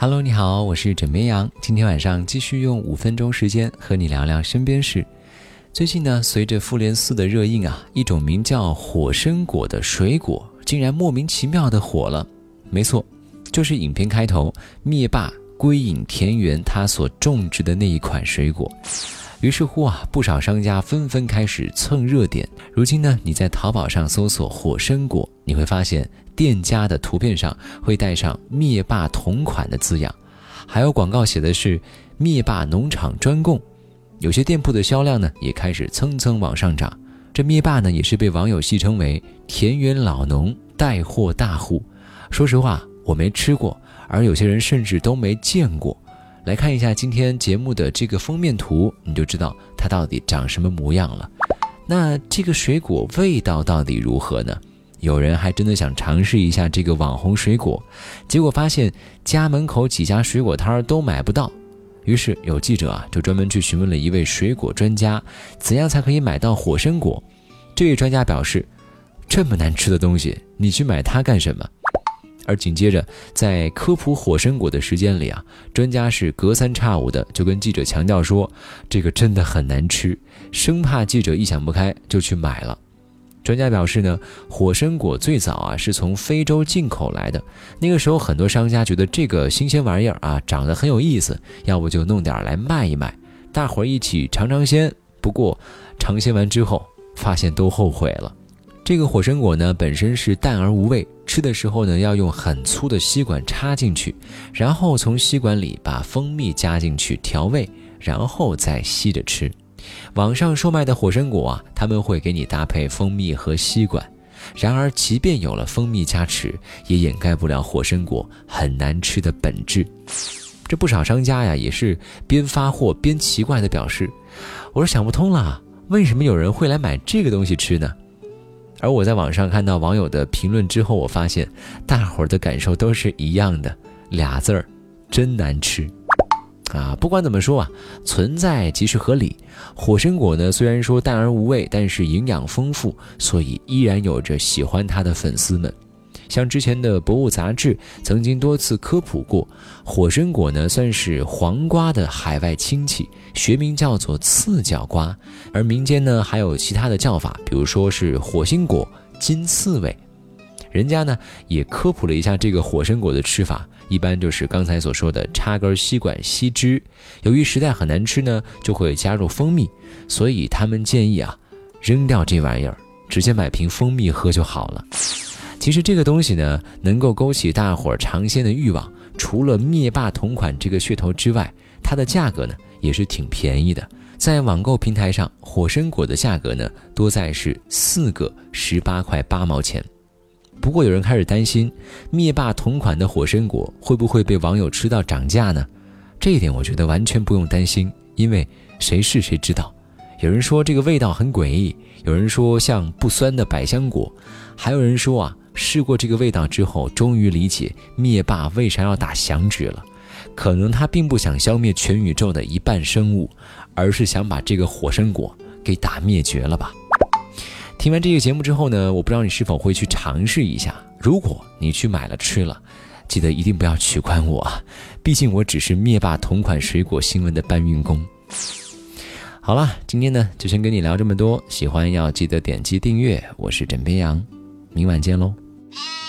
Hello，你好，我是枕边羊。今天晚上继续用五分钟时间和你聊聊身边事。最近呢，随着复联四的热映啊，一种名叫火参果的水果竟然莫名其妙的火了。没错，就是影片开头灭霸归隐田园他所种植的那一款水果。于是乎啊，不少商家纷纷开始蹭热点。如今呢，你在淘宝上搜索火参果，你会发现店家的图片上会带上“灭霸同款”的字样，还有广告写的是“灭霸农场专供”。有些店铺的销量呢，也开始蹭蹭往上涨。这灭霸呢，也是被网友戏称为“田园老农带货大户”。说实话，我没吃过，而有些人甚至都没见过。来看一下今天节目的这个封面图，你就知道它到底长什么模样了。那这个水果味道到底如何呢？有人还真的想尝试一下这个网红水果，结果发现家门口几家水果摊都买不到。于是有记者啊就专门去询问了一位水果专家，怎样才可以买到火参果？这位专家表示，这么难吃的东西，你去买它干什么？而紧接着，在科普火参果的时间里啊，专家是隔三差五的就跟记者强调说，这个真的很难吃，生怕记者意想不开就去买了。专家表示呢，火参果最早啊是从非洲进口来的，那个时候很多商家觉得这个新鲜玩意儿啊长得很有意思，要不就弄点来卖一卖，大伙儿一起尝尝鲜。不过尝鲜完之后，发现都后悔了。这个火参果呢，本身是淡而无味，吃的时候呢，要用很粗的吸管插进去，然后从吸管里把蜂蜜加进去调味，然后再吸着吃。网上售卖的火参果啊，他们会给你搭配蜂蜜和吸管。然而，即便有了蜂蜜加持，也掩盖不了火参果很难吃的本质。这不少商家呀，也是边发货边奇怪的表示：“我说想不通了，为什么有人会来买这个东西吃呢？”而我在网上看到网友的评论之后，我发现大伙儿的感受都是一样的，俩字儿，真难吃。啊，不管怎么说啊，存在即是合理。火参果呢，虽然说淡而无味，但是营养丰富，所以依然有着喜欢它的粉丝们。像之前的《博物》杂志曾经多次科普过，火参果呢算是黄瓜的海外亲戚，学名叫做刺角瓜，而民间呢还有其他的叫法，比如说是火星果、金刺猬。人家呢也科普了一下这个火参果的吃法，一般就是刚才所说的插根吸管吸汁。由于实在很难吃呢，就会加入蜂蜜，所以他们建议啊，扔掉这玩意儿，直接买瓶蜂蜜喝就好了。其实这个东西呢，能够勾起大伙儿尝鲜的欲望。除了灭霸同款这个噱头之外，它的价格呢也是挺便宜的。在网购平台上，火参果的价格呢多在是四个十八块八毛钱。不过有人开始担心，灭霸同款的火参果会不会被网友吃到涨价呢？这一点我觉得完全不用担心，因为谁是谁知道。有人说这个味道很诡异，有人说像不酸的百香果，还有人说啊。试过这个味道之后，终于理解灭霸为啥要打响指了。可能他并不想消灭全宇宙的一半生物，而是想把这个火参果给打灭绝了吧。听完这个节目之后呢，我不知道你是否会去尝试一下。如果你去买了吃了，记得一定不要取关我，毕竟我只是灭霸同款水果新闻的搬运工。好了，今天呢就先跟你聊这么多，喜欢要记得点击订阅。我是枕边羊，明晚见喽。Ah!